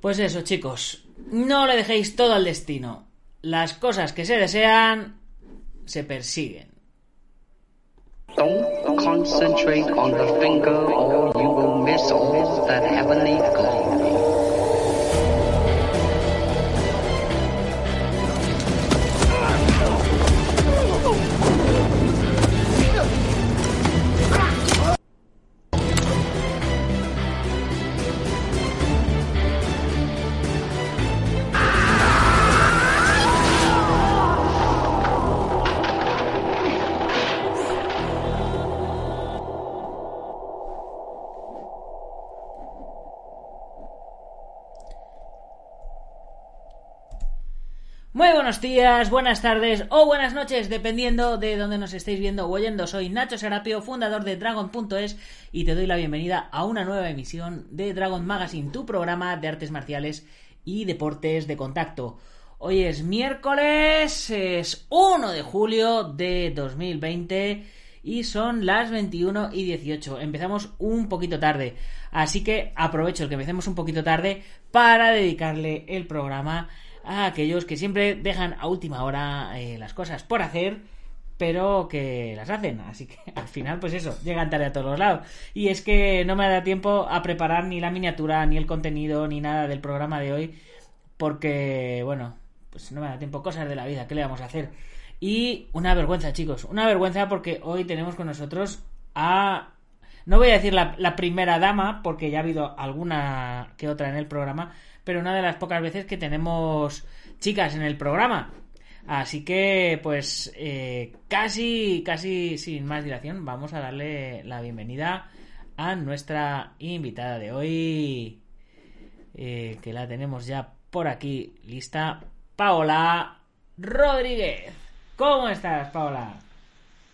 Pues eso, chicos. No le dejéis todo al destino. Las cosas que se desean se persiguen. Don't concentrate on the finger or you will miss all that heavenly glory. Buenos días, buenas tardes o buenas noches, dependiendo de dónde nos estéis viendo o oyendo. Soy Nacho Serapio, fundador de Dragon.es y te doy la bienvenida a una nueva emisión de Dragon Magazine, tu programa de artes marciales y deportes de contacto. Hoy es miércoles, es 1 de julio de 2020 y son las 21 y 18. Empezamos un poquito tarde, así que aprovecho el que empecemos un poquito tarde para dedicarle el programa a aquellos que siempre dejan a última hora eh, las cosas por hacer, pero que las hacen. Así que al final, pues eso, llegan tarde a todos los lados. Y es que no me da tiempo a preparar ni la miniatura, ni el contenido, ni nada del programa de hoy, porque, bueno, pues no me da tiempo. Cosas de la vida, ¿qué le vamos a hacer? Y una vergüenza, chicos, una vergüenza porque hoy tenemos con nosotros a no voy a decir la, la, primera dama, porque ya ha habido alguna que otra en el programa, pero una de las pocas veces que tenemos chicas en el programa. Así que, pues, eh, casi, casi sin más dilación, vamos a darle la bienvenida a nuestra invitada de hoy, eh, que la tenemos ya por aquí lista, Paola Rodríguez. ¿Cómo estás, Paola?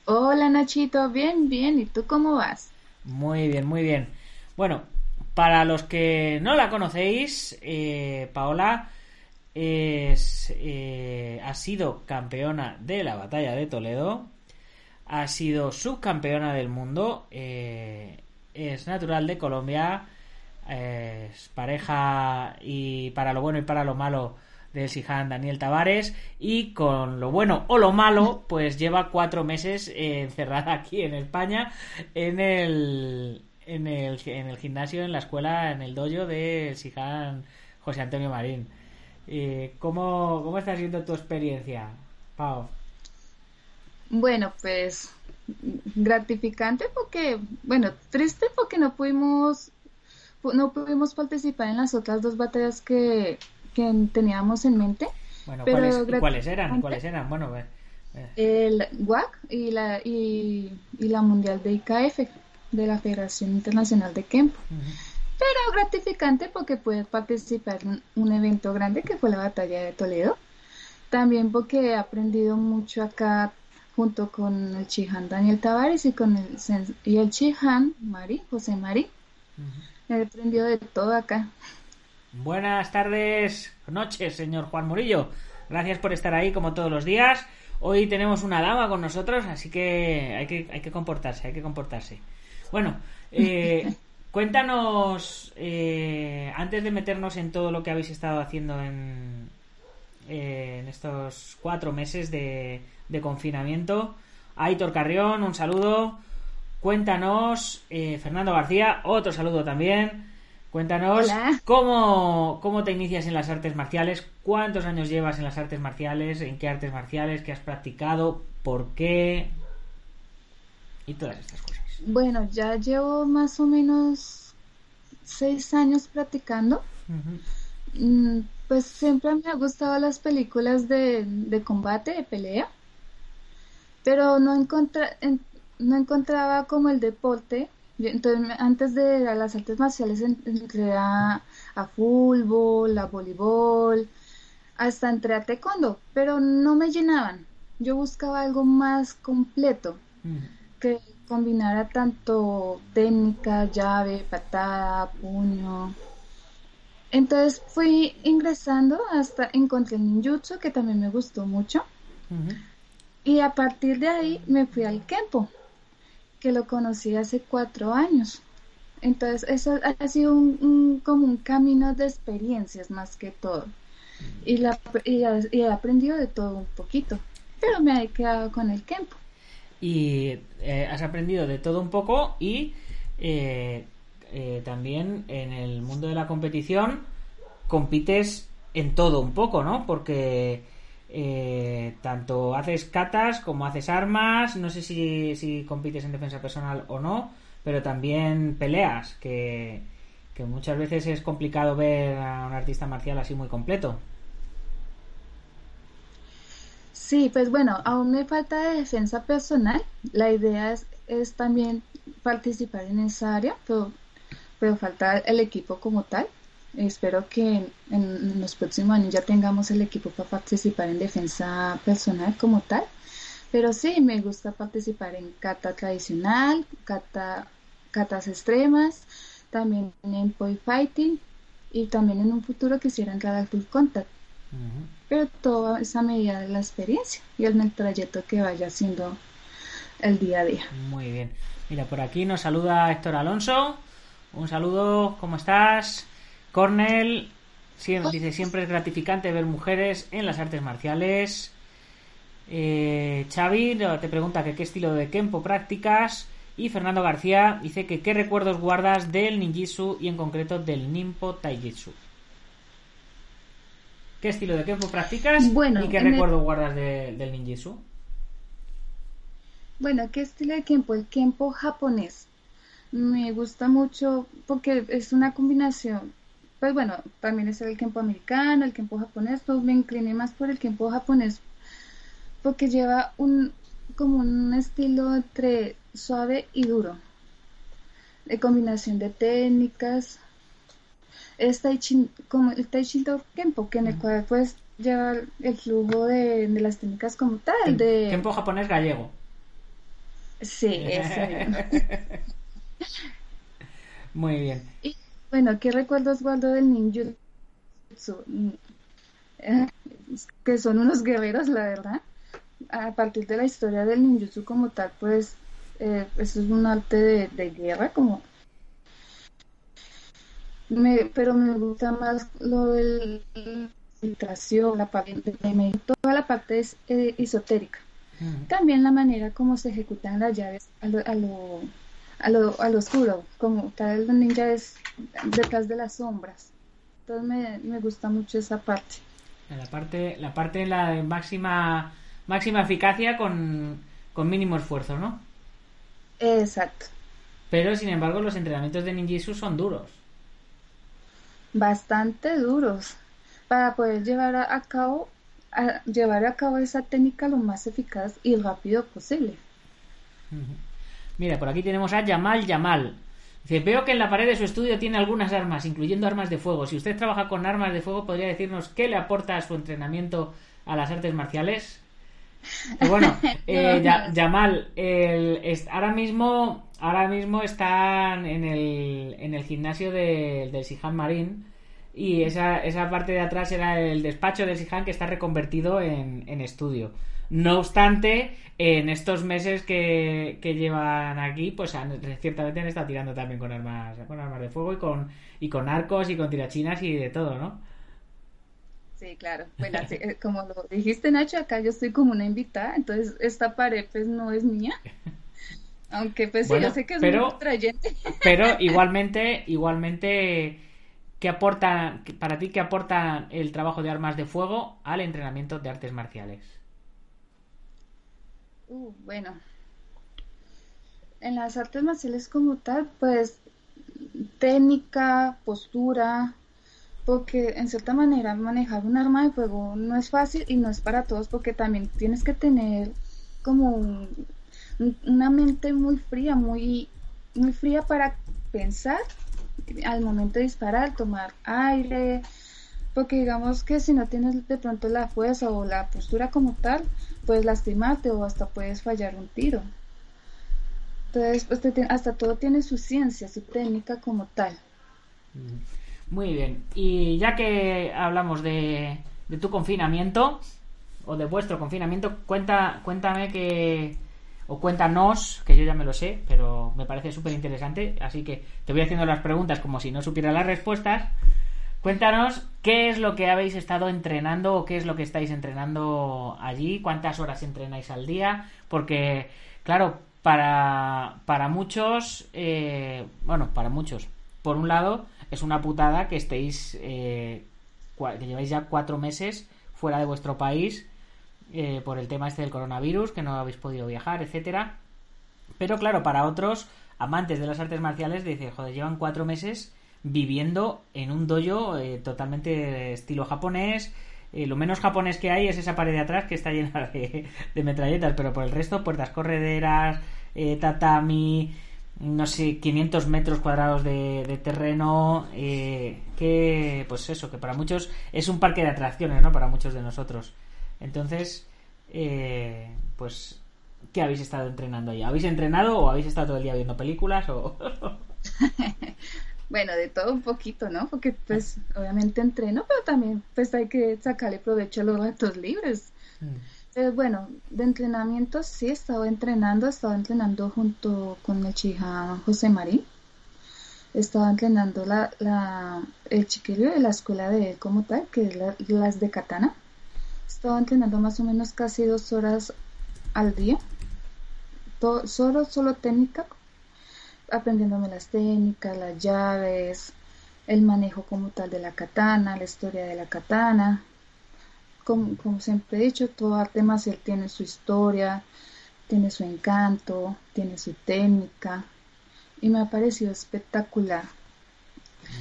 Hola, Nachito, bien, bien. ¿Y tú cómo vas? Muy bien, muy bien. Bueno, para los que no la conocéis, eh, Paola es, eh, ha sido campeona de la batalla de Toledo, ha sido subcampeona del mundo, eh, es natural de Colombia, es pareja y para lo bueno y para lo malo del Sihan Daniel Tavares y con lo bueno o lo malo pues lleva cuatro meses encerrada aquí en España en el en el, en el gimnasio, en la escuela, en el dojo de Sijan José Antonio Marín. Eh, ¿cómo, ¿Cómo está siendo tu experiencia, Pau? Bueno, pues gratificante porque, bueno, triste porque no pudimos no pudimos participar en las otras dos batallas que, que teníamos en mente. Bueno, pero ¿cuáles, ¿cuáles eran? ¿Cuáles eran? Bueno, eh. el WAC y la y, y la mundial de IKF de la Federación Internacional de Kempo. Pero gratificante porque pude participar en un evento grande que fue la Batalla de Toledo. También porque he aprendido mucho acá junto con el Chihan Daniel Tavares y con el, y el Chihan Mari, José Mari. He aprendido de todo acá. Buenas tardes, noches, señor Juan Murillo. Gracias por estar ahí como todos los días. Hoy tenemos una dama con nosotros, así que hay que, hay que comportarse, hay que comportarse. Bueno, eh, cuéntanos, eh, antes de meternos en todo lo que habéis estado haciendo en, eh, en estos cuatro meses de, de confinamiento, Aitor Carrión, un saludo. Cuéntanos, Fernando García, otro saludo también. Cuéntanos cómo, cómo te inicias en las artes marciales, cuántos años llevas en las artes marciales, en qué artes marciales, qué has practicado, por qué y todas estas cosas. Bueno, ya llevo más o menos seis años practicando. Mm, Pues siempre me ha gustado las películas de, de combate, de pelea, pero no, encontra- en- no encontraba como el deporte. Yo- Entonces, antes de ir a las artes marciales, en- entré a, a fútbol, a voleibol, hasta entré a taekwondo, pero no me llenaban. Yo buscaba algo más completo que combinara tanto técnica, llave, patada, puño. Entonces fui ingresando hasta encontré el ninjutsu que también me gustó mucho y a partir de ahí me fui al kempo que lo conocí hace cuatro años. Entonces eso ha sido un, un- como un camino de experiencias más que todo y, la, y, y he aprendido de todo un poquito, pero me he quedado con el kempo. Y eh, has aprendido de todo un poco y eh, eh, también en el mundo de la competición compites en todo un poco, ¿no? Porque eh, tanto haces catas como haces armas, no sé si, si compites en defensa personal o no, pero también peleas, que, que muchas veces es complicado ver a un artista marcial así muy completo. Sí, pues bueno, aún me falta de defensa personal. La idea es, también participar en esa área, pero, falta el equipo como tal. Espero que en, los próximos años ya tengamos el equipo para participar en defensa personal como tal. Pero sí, me gusta participar en kata tradicional, kata, katas extremas, también en poi fighting y también en un futuro quisiera entrar al contact Pero todo es a medida de la experiencia y en el trayecto que vaya haciendo el día a día. Muy bien. Mira, por aquí nos saluda Héctor Alonso. Un saludo, ¿cómo estás? Cornel dice, siempre es gratificante ver mujeres en las artes marciales. Eh, Xavi te pregunta que qué estilo de Kempo practicas. Y Fernando García dice que qué recuerdos guardas del ninjitsu y en concreto del Nimpo Taijitsu. ¿Qué estilo de Kempo practicas Bueno, y qué el- recuerdos guardas de- del ninjitsu? Bueno, ¿qué estilo de Kempo? El Kempo japonés. Me gusta mucho porque es una combinación. Pues bueno, también es el Kempo americano, el Kempo japonés, pues me incliné más por el Kempo japonés porque lleva un como un estilo entre suave y duro. De combinación de técnicas. Es tai chi, como el Kempo, que en el cual pues lleva el flujo de, de las técnicas como tal, de... Kempo japonés gallego. Sí, ese. Muy bien. Y bueno, ¿qué recuerdos guardo del ninjutsu? Mm, eh, Que son unos guerreros, la verdad. A partir de la historia del ninjutsu como tal, pues eh, eso es un arte de, de guerra, como me, pero me gusta más lo de la filtración, la parte de toda la parte es eh, esotérica. También la manera como se ejecutan las llaves a lo, a lo, a lo, a lo oscuro, como tal el ninja es detrás de las sombras. Entonces me, me gusta mucho esa parte. La parte, la parte la de máxima, máxima eficacia con, con mínimo esfuerzo, ¿no? Exacto. Pero sin embargo los entrenamientos de ninjitsu son duros. Bastante duros para poder llevar a, cabo a llevar a cabo esa técnica lo más eficaz y rápido posible. Mira, por aquí tenemos a Yamal Yamal. Dice, veo que en la pared de su estudio tiene algunas armas, incluyendo armas de fuego. Si usted trabaja con armas de fuego, ¿podría decirnos qué le aporta a su entrenamiento a las artes marciales? Y bueno, eh, Ya- Yamal, el- es- ahora mismo ahora mismo están en el, en el gimnasio de- del Sihan Marín y esa, esa parte de atrás era el despacho del Sihan que está reconvertido en, en estudio. No obstante, en estos meses que, que llevan aquí, pues han- ciertamente han estado tirando también con armas, con armas de fuego y con, y con arcos y con tirachinas y de todo, ¿no? Sí, claro. Bueno, así, eh, como lo dijiste, Nacho, acá yo estoy como una invitada, entonces esta pared pues no es mía. Aunque pues sí, yo sé que es pero- muy atrayente. Pero igualmente, igualmente ¿qué aporta, para ti, qué aporta el trabajo de armas de fuego al entrenamiento de artes marciales? Uh, bueno, en las artes marciales como tal, pues técnica, postura, porque en cierta manera manejar un arma de fuego no es fácil y no es para todos porque también tienes que tener como una mente muy fría, muy, muy fría para pensar al momento de disparar, tomar aire, porque digamos que si no tienes de pronto la fuerza o la postura como tal, puedes lastimarte o hasta puedes fallar un tiro. Entonces, pues, hasta todo tiene su ciencia, su técnica como tal. Muy bien. Y ya que hablamos de, de tu confinamiento, o de vuestro confinamiento, cuenta, cuéntame que, o cuéntanos, que yo ya me lo sé, pero me parece súper interesante, así que te voy haciendo las preguntas como si no supiera las respuestas. Cuéntanos qué es lo que habéis estado entrenando o qué es lo que estáis entrenando allí, cuántas horas entrenáis al día, porque, claro, para, para muchos, eh, bueno, para muchos, por un lado, es una putada que estéis, eh, que lleváis ya cuatro meses fuera de vuestro país eh, por el tema este del coronavirus, que no habéis podido viajar, etcétera. Pero claro, para otros amantes de las artes marciales, dice, joder, llevan cuatro meses viviendo en un dojo eh, totalmente estilo japonés. Eh, lo menos japonés que hay es esa pared de atrás que está llena de, metralletas, pero por el resto, puertas correderas, tatami, no sé, 500 metros cuadrados de, de terreno, que, pues eso, que para muchos es un parque de atracciones, ¿no? Para muchos de nosotros. Entonces, eh, pues, ¿qué habéis estado entrenando ahí? ¿Habéis entrenado o habéis estado todo el día viendo películas? O... bueno, de todo un poquito, ¿no? Porque pues obviamente entreno, pero también pues hay que sacarle provecho a los ratos libres. Mm. Bueno, de entrenamiento sí he estado entrenando, he estado entrenando junto con el chija José Marín. He estado entrenando la, la, el chiquillo de la escuela de él como tal, que es las de katana. Estaba entrenando más o menos casi dos horas al día. solo, solo técnica, aprendiéndome las técnicas, las llaves, el manejo como tal de la katana, la historia de la katana. Como, como siempre he dicho, todo arte marcial tiene su historia, tiene su encanto, tiene su técnica y me ha parecido espectacular.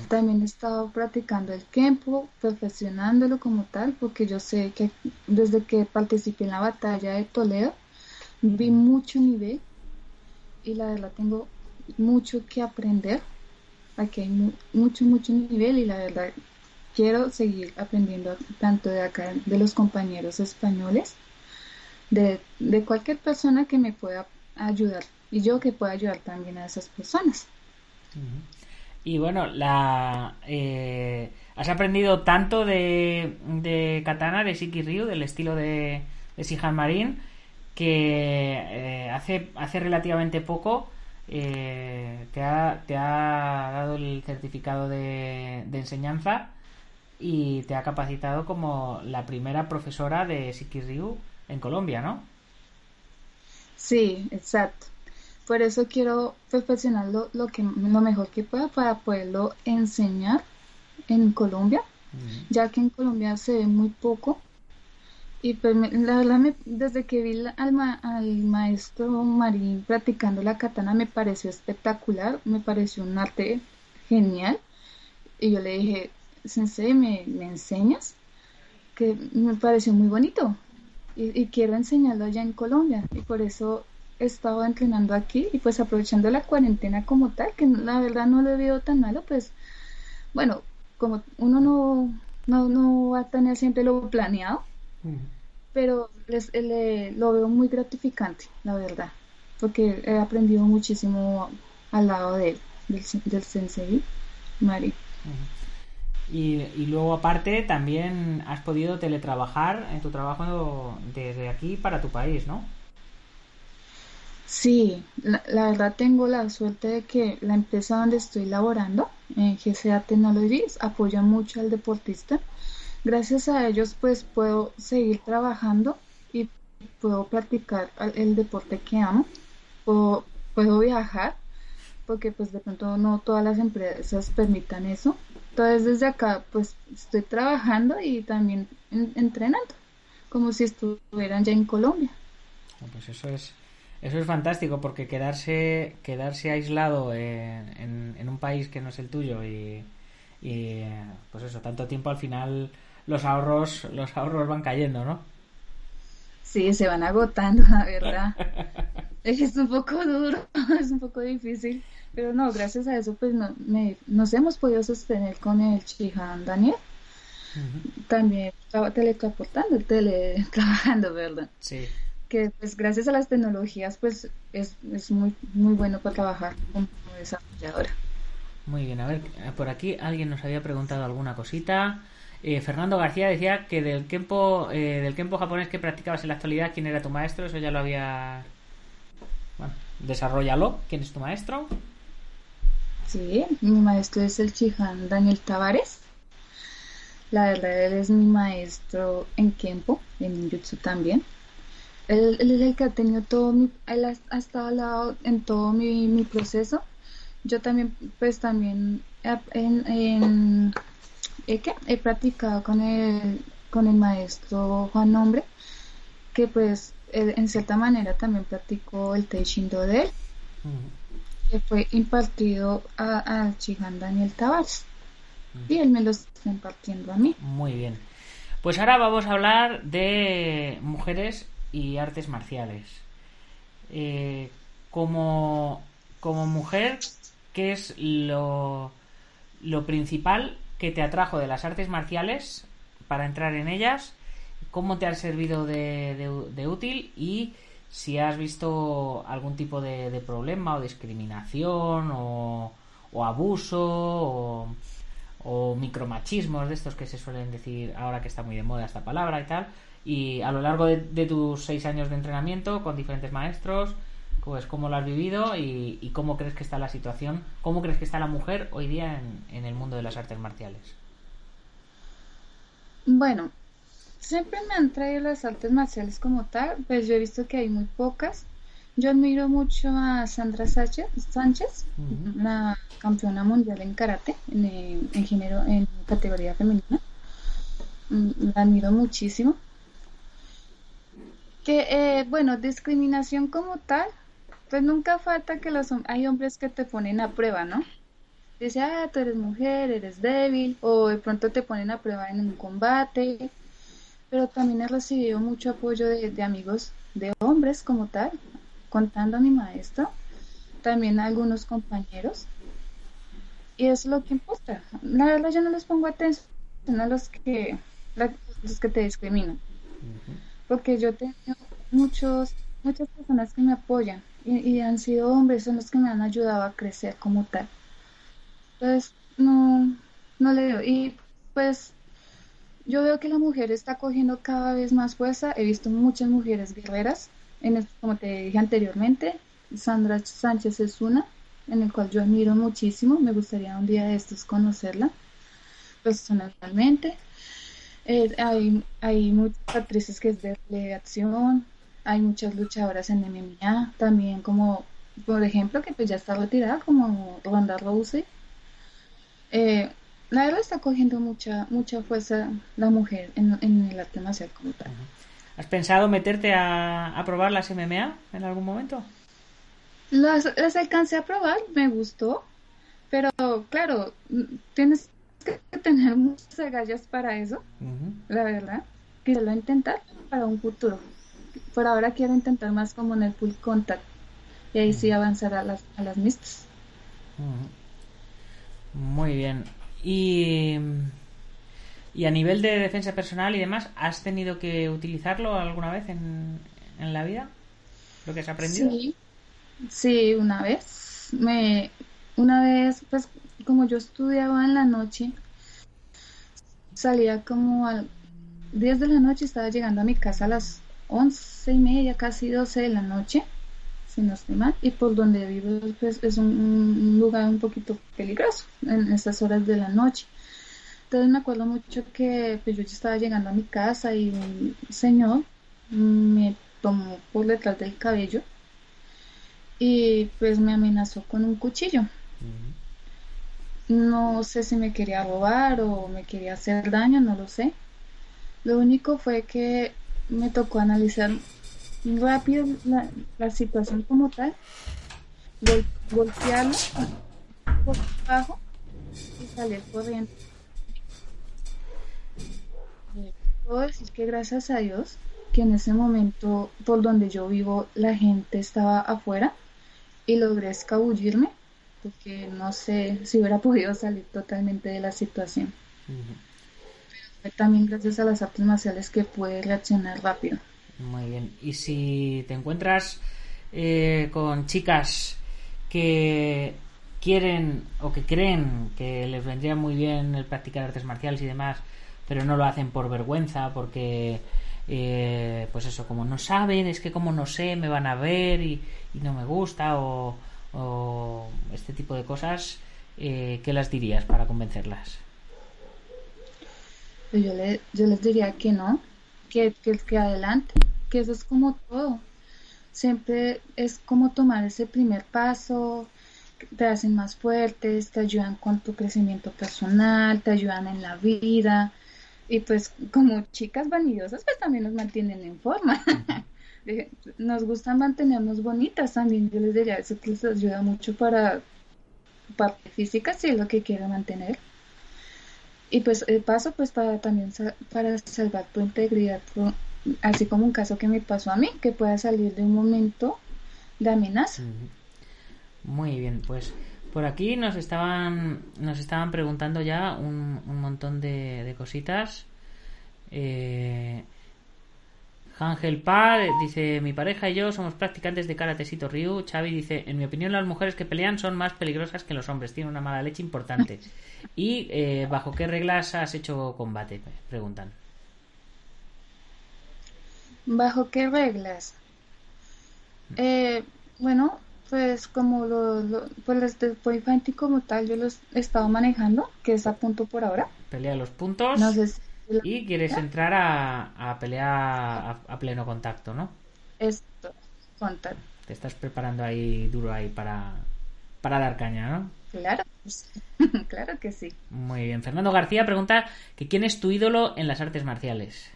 También he estado practicando el Kempo, perfeccionándolo como tal, porque yo sé que desde que participé en la batalla de Toledo, vi mucho nivel y la verdad tengo mucho que aprender. Aquí hay mucho, mucho nivel y la verdad quiero seguir aprendiendo tanto de acá, de los compañeros españoles, de, cualquier persona que me pueda ayudar y yo que pueda ayudar también a esas personas. Y bueno, la eh, has aprendido tanto de, de katana, de Shiki Ryu, del estilo de, de Sihan Marin, que eh, hace, hace relativamente poco eh, te, ha, te ha dado el certificado de enseñanza y te ha capacitado como la primera profesora de Shiki Ryu en Colombia, ¿no? Sí, exacto. Por eso quiero perfeccionar lo, lo, que, lo mejor que pueda para poderlo enseñar en Colombia, ya que en Colombia se ve muy poco. Y pues la verdad, desde que vi al, al maestro Marín practicando la katana me pareció espectacular, me pareció un arte genial. Y yo le dije, Sensei, ¿me, me enseñas? Que me pareció muy bonito. Y, y, quiero enseñarlo allá en Colombia. Y por eso he estado entrenando aquí y pues aprovechando la cuarentena como tal, que la verdad no lo veo tan malo, pues bueno, como uno no, no, no va a tener siempre lo planeado, pero les, lo veo muy gratificante, la verdad, porque he aprendido muchísimo al lado de él, del, del sensei Mari. Y, luego aparte también has podido teletrabajar en tu trabajo desde aquí para tu país, ¿no? Sí, la, verdad tengo la suerte de que la empresa donde estoy laborando, en GCA Technologies, apoya mucho al deportista. Gracias a ellos pues puedo seguir trabajando y puedo practicar el deporte que amo, puedo, puedo viajar porque pues de pronto no todas las empresas permitan eso. Entonces desde acá pues estoy trabajando y también entrenando, como si estuvieran ya en Colombia. Pues eso es, eso es fantástico porque quedarse, quedarse aislado en, en, un país que no es el tuyo y, y, pues eso, tanto tiempo al final los ahorros, los ahorros van cayendo, ¿no? Sí, se van agotando, la verdad. es un poco duro, es un poco difícil, pero no, gracias a eso pues no, nos hemos podido sostener con el Chihan Daniel. También estaba teletransportando, teletrabajando, ¿verdad? Sí que pues gracias a las tecnologías pues es, es muy, muy bueno para trabajar como desarrolladora. Muy bien, a ver, por aquí alguien nos había preguntado alguna cosita. Eh, Fernando García decía que del Kempo, eh, del Kempo japonés que practicabas en la actualidad, ¿quién era tu maestro? Eso ya lo había... Bueno, desarrollalo. ¿Quién es tu maestro? Sí, mi maestro es el Chihan Daniel Tavares. La verdad, él es mi maestro en Kempo, en Ninjutsu también. Él, es el que ha tenido todo mi, él ha, estado al lado en todo mi, mi, proceso. Yo también, pues también en, en, he practicado con el, con el maestro Juan Nombre, que pues en cierta manera también practicó el Teishindo de él, que fue impartido a, a Chihan Daniel Tavares. Y él me lo está impartiendo a mí. Muy bien. Pues ahora vamos a hablar de mujeres y artes marciales. Eh, como, como mujer, ¿qué es lo, lo principal que te atrajo de las artes marciales para entrar en ellas? ¿Cómo te ha servido de, de, útil? Y si has visto algún tipo de, problema o discriminación o, abuso o, o micromachismos de estos que se suelen decir ahora que está muy de moda esta palabra y tal y a lo largo de, tus seis años de entrenamiento con diferentes maestros, pues cómo lo has vivido y, cómo crees que está la situación, cómo crees que está la mujer hoy día en, el mundo de las artes marciales. Bueno, siempre me han traído las artes marciales como tal, pues yo he visto que hay muy pocas. Yo admiro mucho a Sandra Sánchez, Sánchez la campeona mundial en karate, en, en, género, en categoría femenina. Mm, la admiro muchísimo. Que, eh, bueno, discriminación como tal, pues nunca falta que los hay hombres que te ponen a prueba, ¿no? Dice, ah, tú eres mujer, eres débil, o de pronto te ponen a prueba en un combate. Pero también he recibido mucho apoyo de, amigos, de hombres como tal, contando a mi maestro, también a algunos compañeros. Y es lo que importa. La verdad yo no les pongo atención a los que, los que te discriminan porque yo tengo muchos, muchas personas que me apoyan y, han sido hombres, son los que me han ayudado a crecer como tal. Entonces, no, no le veo. Y pues yo veo que la mujer está cogiendo cada vez más fuerza. He visto muchas mujeres guerreras, en como te dije anteriormente. Sandra Sánchez es una, en el cual yo admiro muchísimo. Me gustaría un día de estos conocerla personalmente. Eh, hay, hay muchas actrices que es de, acción, hay muchas luchadoras en MMA, también como, por ejemplo, que pues ya está retirada, como Ronda Rousey. Eh, la verdad está cogiendo mucha mucha fuerza la mujer en, el arte marcial como tal. ¿Has pensado meterte a, a, probar las MMA en algún momento? Las, las alcancé a probar, me gustó, pero claro, tienes que tener muchas agallas para eso, la verdad. Quiero intentar para un futuro. Por ahora quiero intentar más como en el full contact y ahí sí avanzar a las, a las mixtas. Muy bien. Y, y a nivel de defensa personal y demás, ¿has tenido que utilizarlo alguna vez en, en la vida? ¿Lo que has aprendido? Sí, sí, una vez. Me, una vez, pues como yo estudiaba en la noche, salía como a 10 de la noche, estaba llegando a mi casa a las once y media, casi 12 de la noche, si no estoy mal, y por donde vivo pues, es un, lugar un poquito peligroso en estas horas de la noche. Entonces me acuerdo mucho que pues, yo estaba llegando a mi casa y un señor me tomó por detrás del cabello y pues me amenazó con un cuchillo. No sé si me quería robar o me quería hacer daño, no lo sé. Lo único fue que me tocó analizar rápido la, situación como tal, golpearlo por abajo y salir corriendo. Puedo decir que gracias a Dios que en ese momento por donde yo vivo la gente estaba afuera y logré escabullirme porque no sé si hubiera podido salir totalmente de la situación. también gracias a las artes marciales que pude reaccionar rápido. Muy bien. Y si te encuentras eh, con chicas que quieren o que creen que les vendría muy bien el practicar artes marciales y demás, pero no lo hacen por vergüenza, porque eh, pues eso, como no saben, es que como no sé, me van a ver y, no me gusta o, este tipo de cosas, eh, ¿qué las dirías para convencerlas? Yo, le, yo les diría que no, que, que, que adelante, que eso es como todo. Siempre es como tomar ese primer paso, te hacen más fuertes, te ayudan con tu crecimiento personal, te ayudan en la vida, y pues como chicas vanidosas pues también nos mantienen en forma. nos gusta mantenernos bonitas también, yo les diría, eso les ayuda mucho para parte física si es lo que quiero mantener. Y pues el paso pues para también para salvar tu integridad, así como un caso que me pasó a mí, que pueda salir de un momento de amenaza. Muy bien, pues por aquí nos estaban, nos estaban preguntando ya un, un montón de, cositas. Eh, Ángel Pa dice: Mi pareja y yo somos practicantes de Karatesito Ryu. Xavi dice: En mi opinión, las mujeres que pelean son más peligrosas que los hombres. Tienen una mala leche importante. ¿Y eh, bajo qué reglas has hecho combate? Preguntan. ¿Bajo qué reglas? Eh, bueno, pues como lo, pues el Point como tal yo los he estado manejando, que es a punto por ahora. Pelea los puntos. Y quieres entrar a, a pelear a, pleno contacto, ¿no? Esto, contacto. Te estás preparando ahí duro ahí para, para dar caña, ¿no? Claro, claro que sí. Muy bien. Fernando García pregunta que quién es tu ídolo en las artes marciales.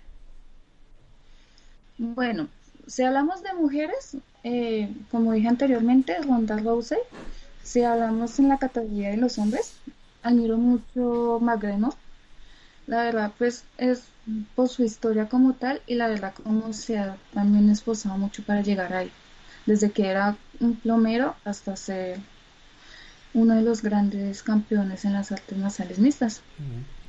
Bueno, si hablamos de mujeres, eh, como dije anteriormente, Ronda Rousey. Si hablamos en la categoría de los hombres, admiro mucho McGregor. La verdad, pues es por su historia como tal y la verdad como se ha también esforzado mucho para llegar ahí. Desde que era un plomero hasta ser uno de los grandes campeones en las artes marciales mixtas.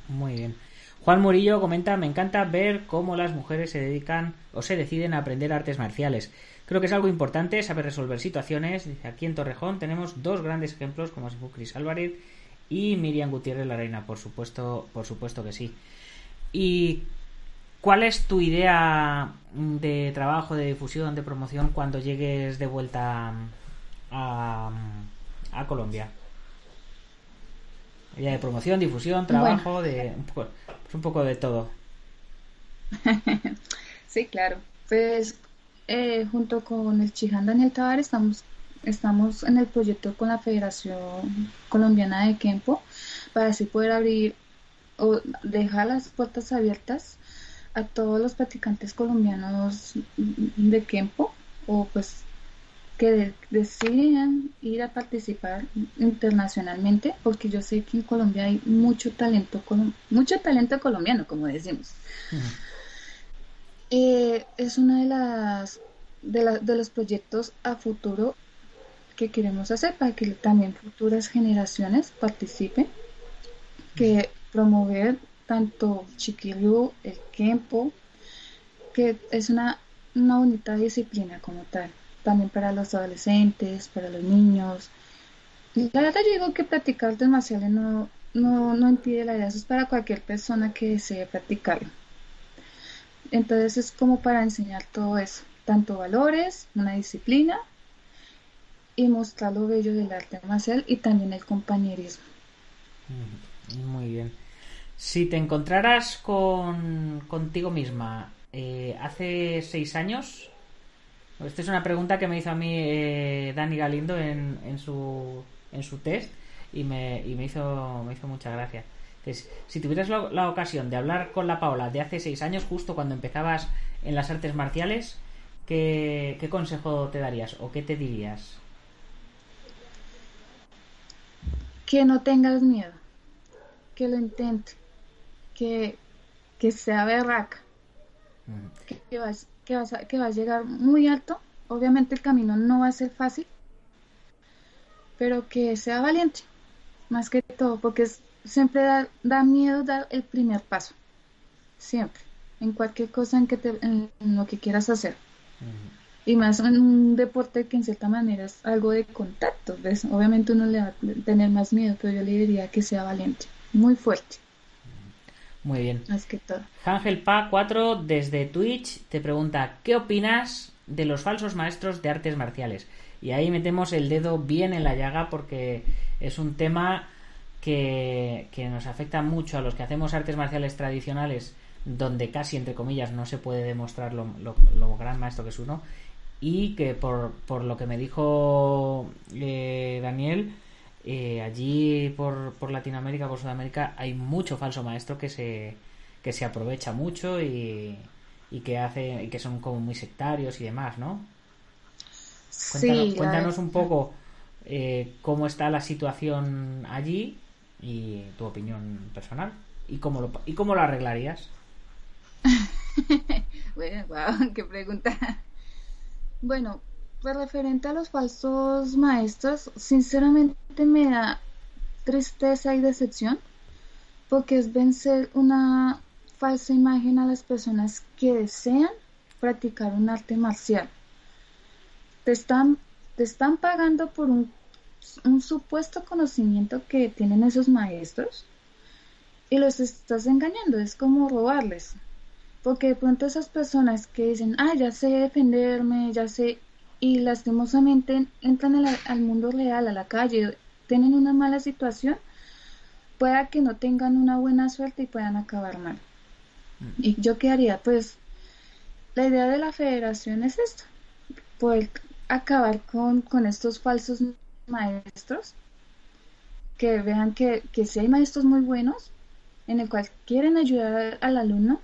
Muy bien. Juan Murillo comenta, me encanta ver cómo las mujeres se dedican o se deciden a aprender artes marciales. Creo que es algo importante saber resolver situaciones. Aquí en Torrejón tenemos dos grandes ejemplos como es Cris Álvarez y Miriam Gutiérrez la Reina, por supuesto, por supuesto que sí. ¿Y cuál es tu idea de trabajo, de difusión, de promoción cuando llegues de vuelta a, a Colombia? Idea de promoción, difusión, trabajo, de un poco, pues un poco de todo. sí, claro. Pues eh, junto con el Chiján Daniel Tabar estamos, estamos en el proyecto con la Federación Colombiana de Kempo para así poder abrir o dejar las puertas abiertas a todos los practicantes colombianos de Kempo o pues que deciden ir a participar internacionalmente porque yo sé que en Colombia hay mucho talento mucho talento colombiano como decimos. Eh, es una de las de, de, los proyectos a futuro que queremos hacer para que también futuras generaciones participen, que promover tanto Chiquilú, el Kempo, que es una, una bonita disciplina como tal, también para los adolescentes, para los niños. La verdad yo digo que practicar demasiado no, no, no impide la eso es para cualquier persona que desee practicarlo. Entonces es como para enseñar todo eso, tanto valores, una disciplina y mostrar lo bello del arte marcial y también el compañerismo. Muy bien. Si te encontraras con contigo misma eh, hace seis años, Esta es una pregunta que me hizo a mí eh, Dani Galindo en, en, su, en su test y me, y me, hizo, me hizo mucha gracia. Entonces, si tuvieras la, la ocasión de hablar con la Paola de hace seis años, justo cuando empezabas en las artes marciales, ¿qué, qué consejo te darías o qué te dirías? Que no tengas miedo, que lo intente, que, que sea berraca, Mm. que, que vas, que, vas a, que vas a llegar muy alto. Obviamente el camino no va a ser fácil, pero que sea valiente, más que todo, porque es- siempre da, da miedo dar el primer paso, siempre, en cualquier cosa en, que te, en lo que quieras hacer. Y más en un deporte que en cierta manera es algo de contacto, ¿ves? Obviamente uno le va a tener más miedo, pero yo le diría que sea valiente, muy fuerte, Muy bien. más que todo. Ángel Pa 4 desde Twitch te pregunta ¿qué opinas de los falsos maestros de artes marciales? Y ahí metemos el dedo bien en la llaga porque es un tema que, que nos afecta mucho a los que hacemos artes marciales tradicionales donde casi entre comillas no se puede demostrar lo, lo- lo gran maestro que es uno y que por, por lo que me dijo eh, Daniel eh, allí por, por Latinoamérica, por Sudamérica hay mucho falso maestro que se que se aprovecha mucho y, y que hace y que son como muy sectarios y demás, ¿no? Cuéntanos, Sí, cuéntanos un poco eh, cómo está la situación allí y tu opinión personal y cómo lo, y cómo lo arreglarías. Bueno, wow, qué pregunta. Bueno, pues referente a los falsos maestros, sinceramente me da tristeza y decepción porque es vencer una falsa imagen a las personas que desean practicar un arte marcial. Te están, te están pagando por un, un supuesto conocimiento que tienen esos maestros y los estás engañando, es como robarles. Porque de pronto esas personas que dicen, ah, ya sé defenderme, ya sé, y lastimosamente entran al, al mundo real, a la calle, tienen una mala situación, pueda que no tengan una buena suerte y puedan acabar mal. ¿Y yo qué haría? Pues la idea de la federación es esto, poder acabar con, con estos falsos maestros, que vean que, que sí hay maestros muy buenos, en el cual quieren ayudar al alumno,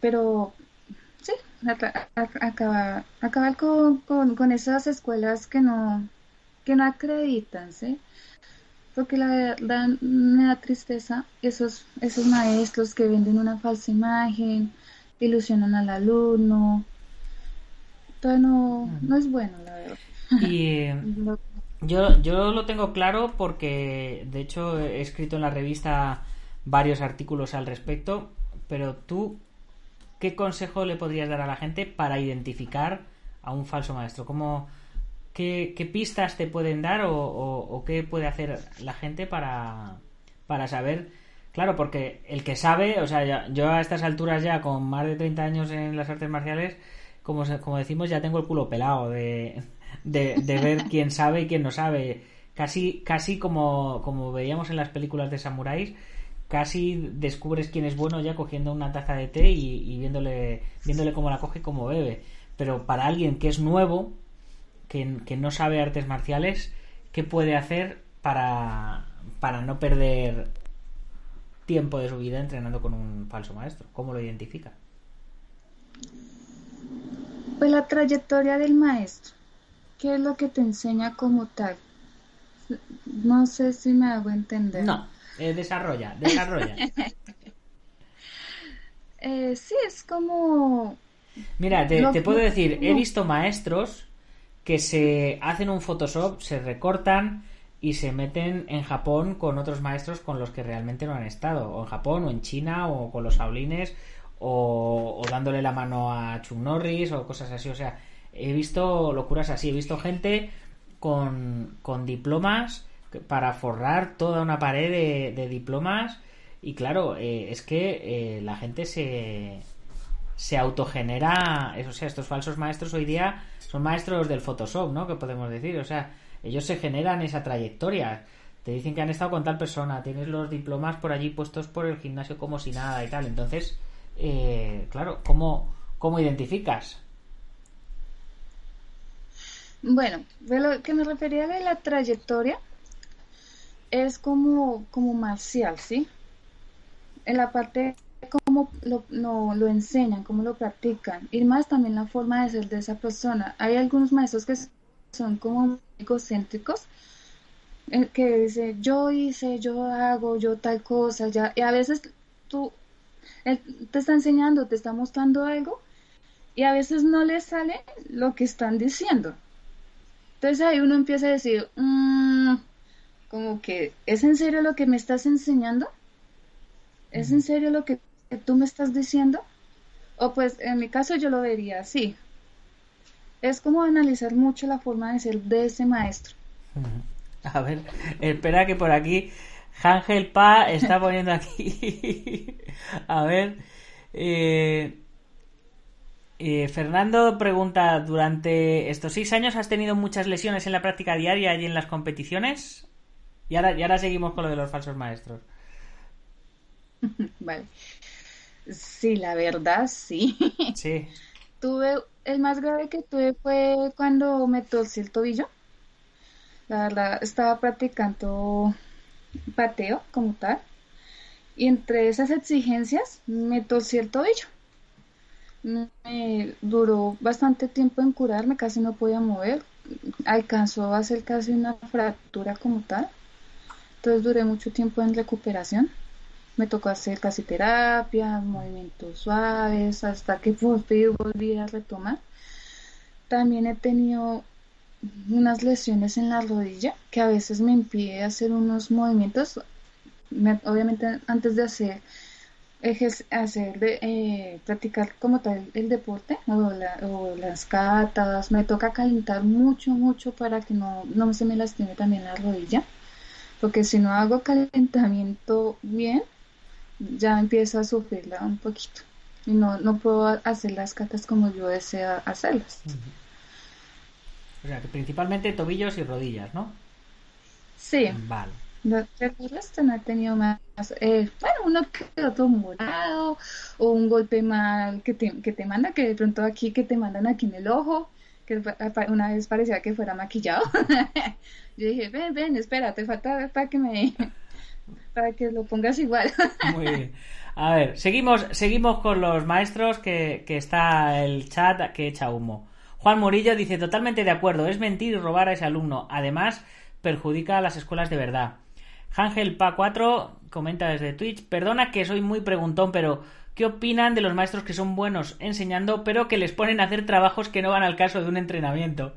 pero sí, acabar, acabar con, con, con esas escuelas que no, que no acreditan, ¿sí? Porque la verdad me da tristeza esos, esos maestros que venden una falsa imagen, ilusionan al alumno. Todo no, no es bueno, la verdad. Y eh, Yo, yo lo tengo claro porque, de hecho, he escrito en la revista varios artículos al respecto, pero tú, ¿qué consejo le podrías dar a la gente para identificar a un falso maestro? ¿Cómo, qué, qué pistas te pueden dar o, o- o qué puede hacer la gente para, para saber? Claro, porque el que sabe, o sea, yo a estas alturas ya con más de 30 años en las artes marciales, como, como decimos, ya tengo el culo pelado de, de, de ver quién sabe y quién no sabe. Casi, casi como, como veíamos en las películas de samuráis, casi descubres quién es bueno ya cogiendo una taza de té y, y viéndole, viéndole cómo la coge y cómo bebe. Pero para alguien que es nuevo, que, que no sabe artes marciales, ¿qué puede hacer para, para no perder tiempo de su vida entrenando con un falso maestro? ¿Cómo lo identifica? Pues la trayectoria del maestro, ¿qué es lo que te enseña como tal? No sé si me hago entender. No, eh, desarrolla, desarrolla. Eh, sí, es como... Mira, te, puedo decir, he visto maestros que se hacen un Photoshop, se recortan y se meten en Japón con otros maestros con los que realmente no han estado, o en Japón, o en China, o con los Shaolines, o, o dándole la mano a Chuck Norris, o cosas así. O sea, he visto locuras así, he visto gente con, con diplomas para forrar toda una pared de, diplomas. Y claro, eh, es que eh, la gente se, se autogenera, o sea, estos falsos maestros hoy día son maestros del Photoshop, ¿no? Que podemos decir, o sea, ellos se generan esa trayectoria. Te dicen que han estado con tal persona, tienes los diplomas por allí puestos por el gimnasio como si nada y tal. Entonces, eh, claro, ¿cómo, ¿cómo identificas? Bueno, de lo que me refería de la trayectoria es como, como marcial, ¿sí? En la parte cómo lo, no, lo enseñan, cómo lo practican, y más también la forma de ser de esa persona. Hay algunos maestros que son como egocéntricos, eh, que dice yo hice, yo hago, yo tal cosa, ya, y a veces tú, él te está enseñando, te está mostrando algo, y a veces no le sale lo que están diciendo. Entonces ahí uno empieza a decir, mmm, como que, ¿es en serio lo que me estás enseñando? ¿Es en serio lo que tú me estás diciendo? O pues en mi caso yo lo vería así. Es como analizar mucho la forma de ser de ese maestro. A ver, espera que por aquí Ángel Pa está poniendo aquí. A ver. Eh, eh, Fernando pregunta, ¿durante estos seis años has tenido muchas lesiones en la práctica diaria y en las competiciones? Y ahora, y ahora seguimos con lo de los falsos maestros. vale. Sí, la verdad, sí. Sí. Tuve, el más grave que tuve fue cuando me torcí el tobillo. La verdad, estaba practicando pateo como tal. Y entre esas exigencias me torcí el tobillo. Me duró bastante tiempo en curarme, casi no podía mover. Alcanzó a ser casi una fractura como tal. Entonces duré mucho tiempo en recuperación me tocó hacer casi terapia, movimientos suaves, hasta que volví a retomar. También he tenido unas lesiones en la rodilla que a veces me impide hacer unos movimientos. obviamente antes de hacer hacer de, eh, practicar como tal el deporte o, o, las catas me toca calentar mucho mucho para que no, no se me lastime también la rodilla porque si no hago calentamiento bien ya empiezo a sufrirla un poquito y no, no puedo hacer las catas como yo deseo hacerlas. O sea, que principalmente tobillos y rodillas, ¿no? Sí. Vale. No, no he tenido más. Eh, bueno, uno que otro morado o un golpe mal que te, que te manda, que de pronto aquí, que te mandan aquí en el ojo, que una vez parecía que fuera maquillado. Yo dije, ven, ven, espera, te falta para que me para que lo pongas igual. Muy bien. A ver, seguimos, seguimos con los maestros que, que está el chat que echa humo. Juan Murillo dice totalmente de acuerdo, es mentir y robar a ese alumno. Además, perjudica a las escuelas de verdad. Ángel Pa4 comenta desde Twitch, perdona que soy muy preguntón, pero ¿qué opinan de los maestros que son buenos enseñando, pero que les ponen a hacer trabajos que no van al caso de un entrenamiento?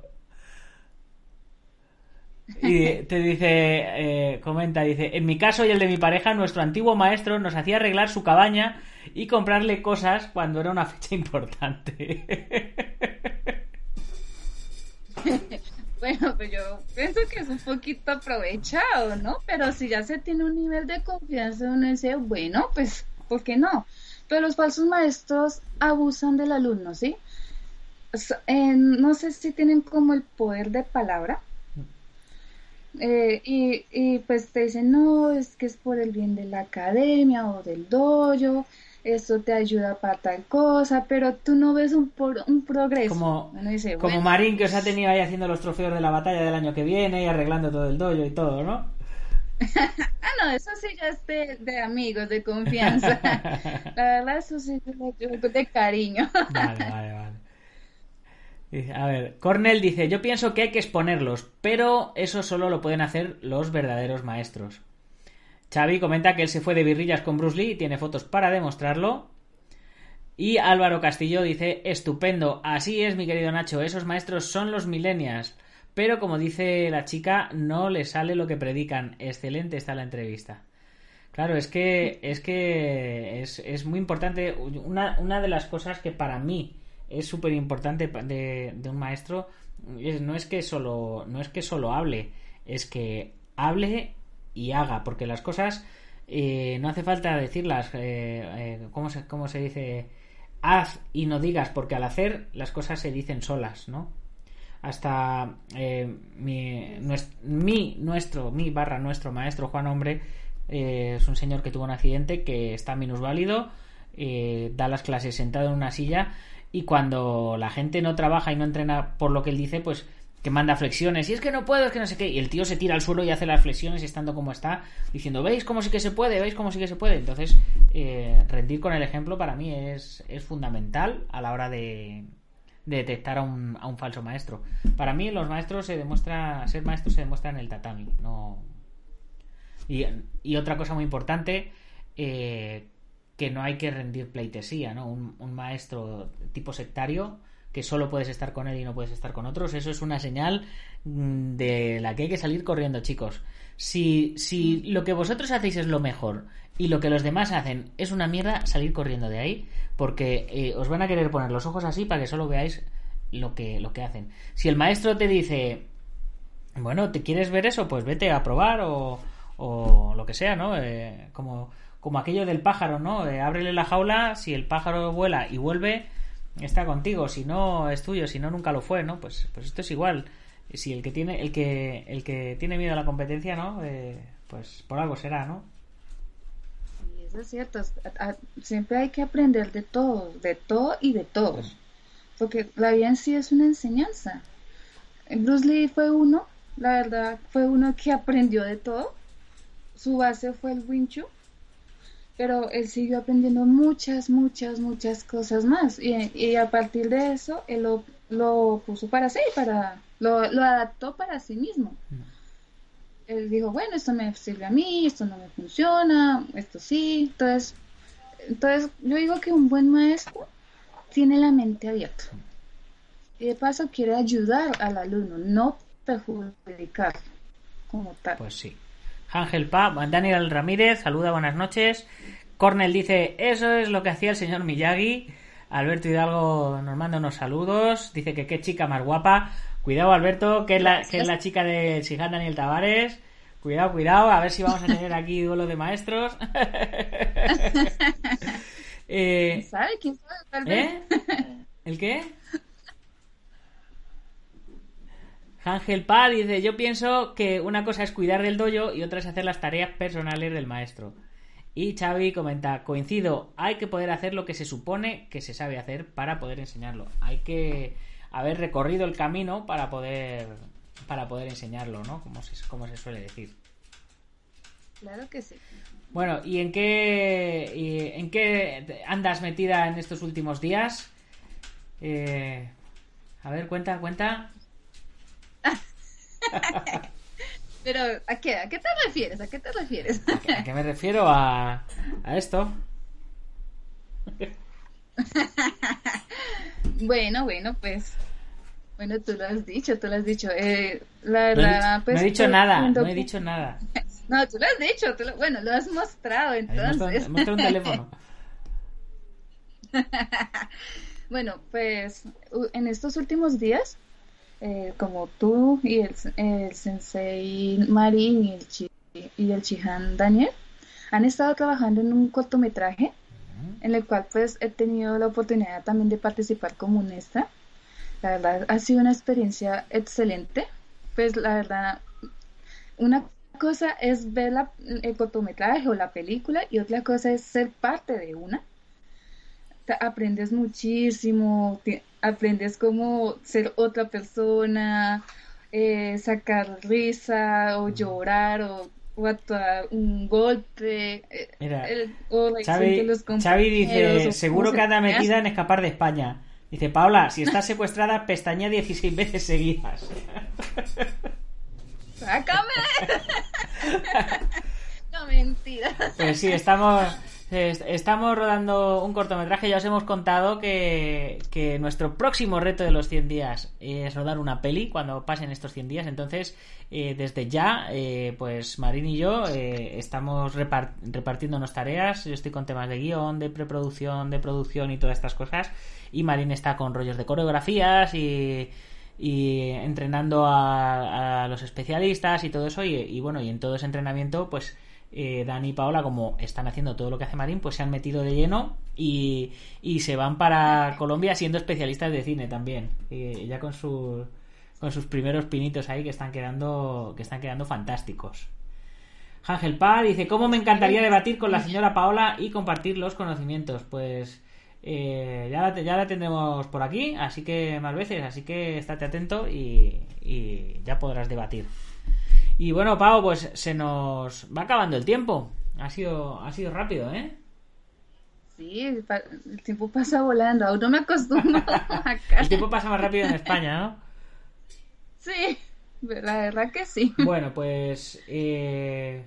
Y te dice, eh, comenta, dice, en mi caso y el de mi pareja, nuestro antiguo maestro nos hacía arreglar su cabaña y comprarle cosas cuando era una fecha importante. Bueno, pues yo pienso que es un poquito aprovechado, ¿no? Pero si ya se tiene un nivel de confianza, uno dice, bueno, pues, ¿por qué no? Pero los falsos maestros abusan del alumno, ¿sí? no sé si tienen como el poder de palabra, eh, y, y, pues te dicen, no, es que es por el bien de la academia o del dojo, esto te ayuda para tal cosa, pero tú no ves un, por, un progreso. Como, como Marín que os ha tenido ahí haciendo los trofeos de la batalla del año que viene y arreglando todo el dojo y todo, ¿no? Ah, no, eso sí ya es de, amigos, de confianza. la verdad, eso sí es de cariño. vale, vale, vale. A ver, Cornell dice, yo pienso que hay que exponerlos, pero eso solo lo pueden hacer los verdaderos maestros. Xavi comenta que él se fue de birrillas con Bruce Lee y tiene fotos para demostrarlo. Y Álvaro Castillo dice, estupendo, así es mi querido Nacho, esos maestros son los millennials. Pero como dice la chica, no les sale lo que predican. Excelente está la entrevista. Claro, es que es que es, es muy importante. Una, una de las cosas que para mí es súper importante de, un maestro no es que solo no es que solo hable es que hable y haga porque las cosas eh, no hace falta decirlas eh, eh, ¿cómo, se, ¿cómo se dice? haz y no digas porque al hacer las cosas se dicen solas ¿no? Hasta mi, mi, nuestro mi barra nuestro maestro Juan Hombre es un señor que tuvo un accidente que está minusválido da las clases sentado en una silla y cuando la gente no trabaja y no entrena por lo que él dice, pues que manda flexiones y es que no puedo, es que no sé qué. Y el tío se tira al suelo y hace las flexiones estando como está, diciendo, ¿veis cómo sí que se puede? ¿Veis cómo sí que se puede? Entonces, eh, rendir con el ejemplo para mí es, es fundamental a la hora de detectar a un, a un falso maestro. Para mí, los maestros se demuestra, ser maestro se demuestra en el tatami, no. Y, y otra cosa muy importante, eh, que no hay que rendir pleitesía, ¿no? Un, un maestro tipo sectario que solo puedes estar con él y no puedes estar con otros, eso es una señal mm, de la que hay que salir corriendo, chicos. Si, si lo que vosotros hacéis es lo mejor y lo que los demás hacen es una mierda, salir corriendo de ahí, porque eh, os van a querer poner los ojos así para que solo veáis lo que, lo que hacen. Si el maestro te dice, bueno, ¿te quieres ver eso? Pues vete a probar o, o lo que sea, ¿no? Eh, como, como aquello del pájaro, ¿no? Eh, ábrele la jaula, si el pájaro vuela y vuelve, está contigo, si no es tuyo, si no nunca lo fue, ¿no? Pues, pues esto es igual. Si el que tiene, el que, el que tiene miedo a la competencia, ¿no? Pues por algo será, ¿no? Es cierto. Siempre hay que aprender de todo, de todo y de todos. Porque la vida en sí es una enseñanza. Bruce Lee fue uno, la verdad, fue uno que aprendió de todo. Su base fue el Wing Chun, pero él siguió aprendiendo muchas, muchas, muchas cosas más. Y, a partir de eso, él lo, lo puso para sí, para, lo, lo adaptó para sí mismo. Él dijo, bueno, esto me sirve a mí, esto no me funciona, esto sí. Entonces, entonces yo digo que un buen maestro tiene la mente abierta. Y de paso quiere ayudar al alumno, no perjudicar como tal. Pues sí. Ángel Pa, Daniel Ramírez, saluda, buenas noches. Cornel dice, eso es lo que hacía el señor Miyagi. Alberto Hidalgo nos manda unos saludos. Dice que qué chica más guapa. Cuidado, Alberto, que es la, que es la chica de Sijan Daniel Tavares. Cuidado, cuidado, a ver si vamos a tener aquí duelo de maestros. Eh, ¿Sabe quién sabe? Tal vez. ¿Eh? ¿El qué? Ángel Pa dice, yo pienso que una cosa es cuidar del dojo y otra es hacer las tareas personales del maestro. Y Xavi comenta, coincido, hay que poder hacer lo que se supone que se sabe hacer para poder enseñarlo. Hay que haber recorrido el camino para poder para poder enseñarlo, ¿no? Como se, como se suele decir. Claro que sí. Bueno, ¿y en qué, y en qué andas metida en estos últimos días? Eh, a ver, cuenta, cuenta. Pero, ¿a qué, ¿a qué te refieres? ¿A qué te refieres? ¿A qué, a qué me refiero? A, a esto. bueno, bueno, pues. Bueno, tú lo has dicho, tú lo has dicho. Eh, la No he, verdad, dicho, pues. no he dicho nada, no he dicho nada. No, tú lo has dicho, tú lo- bueno, lo has mostrado entonces. mostrado un teléfono. Bueno, pues en estos últimos días, eh, como tú y el, el sensei Marin y el, chi, y el Chihan Daniel han estado trabajando en un cortometraje en el cual pues he tenido la oportunidad también de participar como extra. La verdad ha sido una experiencia excelente. Pues la verdad, una cosa es ver la- el cortometraje o la película y otra cosa es ser parte de una aprendes muchísimo, te- aprendes cómo ser otra persona, eh, sacar risa o llorar o, un golpe, Mira, el- o la Xavi, los Xavi dice, seguro que anda metida en escapar de España. Dice, Paola, si estás secuestrada, pestañea 16 veces seguidas. ¡Sácame! no, mentira. Pues sí, estamos, est- estamos rodando un cortometraje. Ya os hemos contado que, que nuestro próximo reto de los 100 días es rodar una peli cuando pasen estos 100 días. Entonces, eh, desde ya, eh, pues Marín y yo eh, estamos repar- repartiéndonos tareas. Yo estoy con temas de guion, de preproducción, de producción y todas estas cosas. Y Marín está con rollos de coreografías y y entrenando a, a los especialistas y todo eso y, y bueno y en todo ese entrenamiento pues eh, Dani y Paola como están haciendo todo lo que hace Marín pues se han metido de lleno y, y se van para Colombia siendo especialistas de cine también. Ya con sus con sus primeros pinitos ahí que están quedando que están quedando fantásticos. Ángel Pa dice cómo me encantaría debatir con la señora Paola y compartir los conocimientos pues eh, ya, la, ya la tendremos por aquí, así que más veces, así que estate atento y ya podrás debatir. Y bueno, Pau, pues se nos va acabando el tiempo. Ha sido, ha sido rápido, ¿eh? Sí, el, tiempo pasa volando, aún no me acostumbro acá. El tiempo pasa más rápido en España, ¿no? Sí, la verdad que sí. Bueno, pues eh,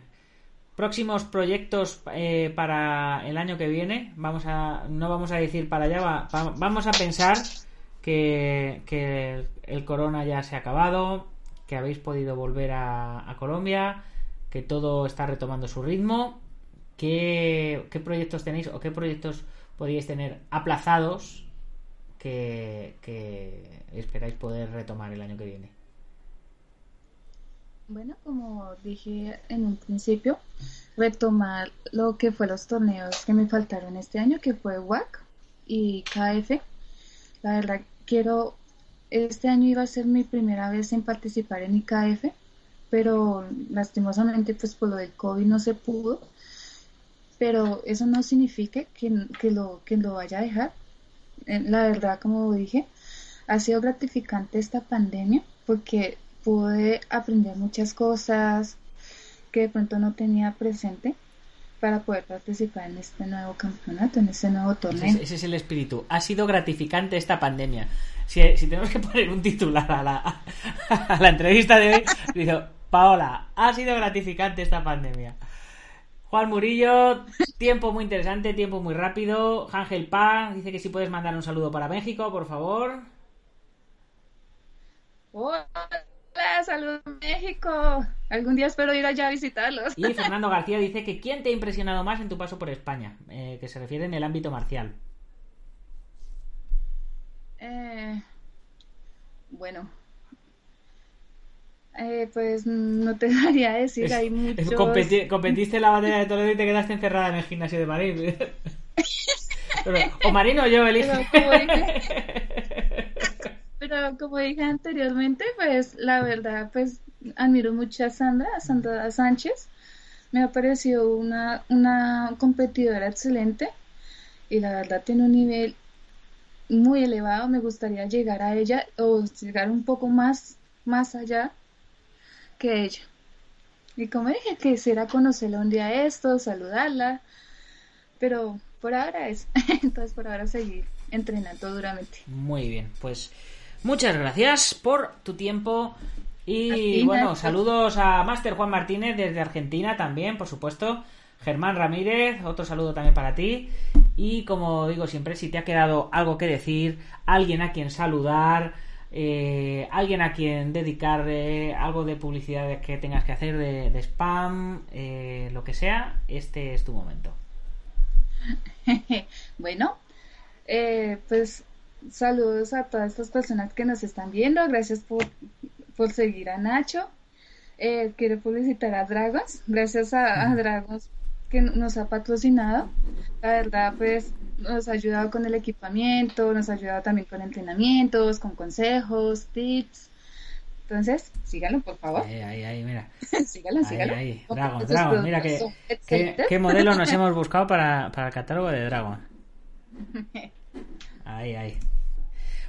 próximos proyectos eh, para el año que viene. Vamos a, no vamos a decir para allá, va- va- vamos a pensar que, el corona ya se ha acabado, que habéis podido volver a, Colombia, que todo está retomando su ritmo. ¿Qué, qué proyectos tenéis o qué proyectos podríais tener aplazados que, que esperáis poder retomar el año que viene? Bueno, como dije en un principio, retomar lo que fue los torneos que me faltaron este año, que fue WAC y KF. La verdad, quiero, este año iba a ser mi primera vez en participar en IKF, pero lastimosamente pues por lo del COVID no se pudo. Pero eso no significa que, que lo, que lo vaya a dejar. La verdad, como dije, ha sido gratificante esta pandemia porque pude aprender muchas cosas que de pronto no tenía presente para poder participar en este nuevo campeonato, en este nuevo torneo. es, ese es el espíritu. Ha sido gratificante esta pandemia. Si, si tenemos que poner un titular a la, a la entrevista de hoy, dice Paola, ha sido gratificante esta pandemia. Juan Murillo, tiempo muy interesante, tiempo muy rápido. Ángel Pa dice que si puedes mandar un saludo para México, por favor. Hola, saludos México. Algún día espero ir allá a visitarlos. Y Fernando García dice que ¿quién te ha impresionado más en tu paso por España? Eh, que se refiere en el ámbito marcial. Eh, bueno, eh, pues no te daría decir, hay muchos... Competi- competiste en la bandera de Toledo y te quedaste encerrada en el gimnasio de Madrid. Pero, o Marino o yo elige. Pero como dije- anteriormente, pues la verdad, pues admiro mucho a Sandra, a Sandra Sánchez. Me ha parecido una, una competidora excelente y la verdad tiene un nivel muy elevado. Me gustaría llegar a ella o llegar un poco más, más allá que ella. Y como dije, quisiera conocerla un día esto, saludarla, pero por ahora es. Entonces por ahora seguir entrenando duramente. Muy bien, pues muchas gracias por tu tiempo. Y bueno, saludos a Master Juan Martínez desde Argentina también, por supuesto. Germán Ramírez, otro saludo también para ti. Y como digo siempre, si te ha quedado algo que decir, alguien a quien saludar, eh, alguien a quien dedicar eh, algo de publicidad que tengas que hacer, de, de spam, eh, lo que sea, este es tu momento. Bueno, eh, pues saludos a todas estas personas que nos están viendo. Gracias por, por seguir a Nacho. Eh, quiero felicitar a Dragons. Gracias a, a Dragons que nos ha patrocinado. La verdad, pues nos ha ayudado con el equipamiento, nos ha ayudado también con entrenamientos, con consejos, tips. Entonces, síganlo, por favor. Ahí, ahí, ahí, mira. síganlo, Ahí, síganlo. ahí. Porque Dragon, Dragon, mira que, qué, qué modelo nos hemos buscado para, para el catálogo de Dragon. Ahí, ahí.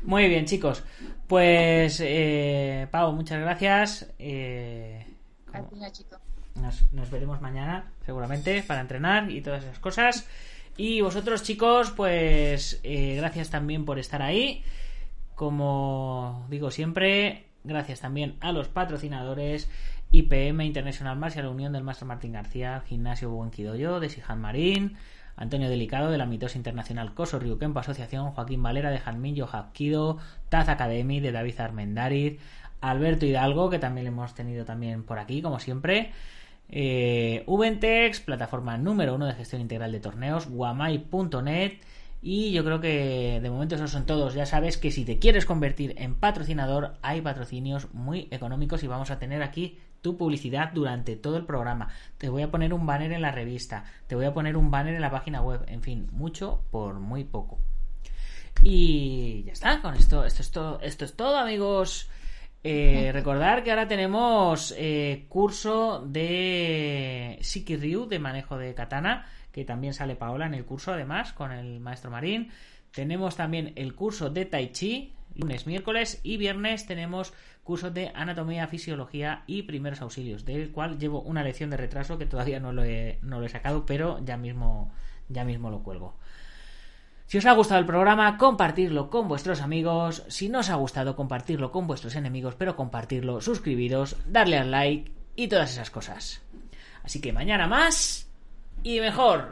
Muy bien, chicos. Pues, eh, Pau, muchas gracias. Eh, como- nos, nos veremos mañana, seguramente, para entrenar y todas esas cosas. Y vosotros, chicos, pues eh, gracias también por estar ahí. Como digo siempre, gracias también a los patrocinadores IPM International Martial Unión del Master Martín García, Gimnasio Buenquidoyo de Sijan Marín, Antonio Delicado de la Mitosa Internacional Coso Ryukempo Asociación, Joaquín Valera de Janmin Hapkido, Taz Academy de David Armendariz, Alberto Hidalgo, que también le hemos tenido también por aquí, como siempre. Eh, plataforma número uno de gestión integral de torneos, guamai.net y yo creo que de momento esos son todos. Ya sabes que si te quieres convertir en patrocinador hay patrocinios muy económicos y vamos a tener aquí tu publicidad durante todo el programa. Te voy a poner un banner en la revista, te voy a poner un banner en la página web, en fin, mucho por muy poco. Y ya está, con esto, esto es todo, esto es todo, amigos. Eh, recordar que ahora tenemos eh, curso de Shikiryu de manejo de katana que también sale Paola en el curso, además, con el maestro Marín. Tenemos también el curso de Tai Chi, lunes, miércoles y viernes tenemos curso de anatomía, fisiología y primeros auxilios, del cual llevo una lección de retraso que todavía no lo he, no lo he sacado, pero ya mismo, ya mismo lo cuelgo. Si os ha gustado el programa, compartirlo con vuestros amigos. Si no os ha gustado, compartirlo con vuestros enemigos, pero compartirlo, suscribiros, darle al like y todas esas cosas. Así que mañana más y mejor.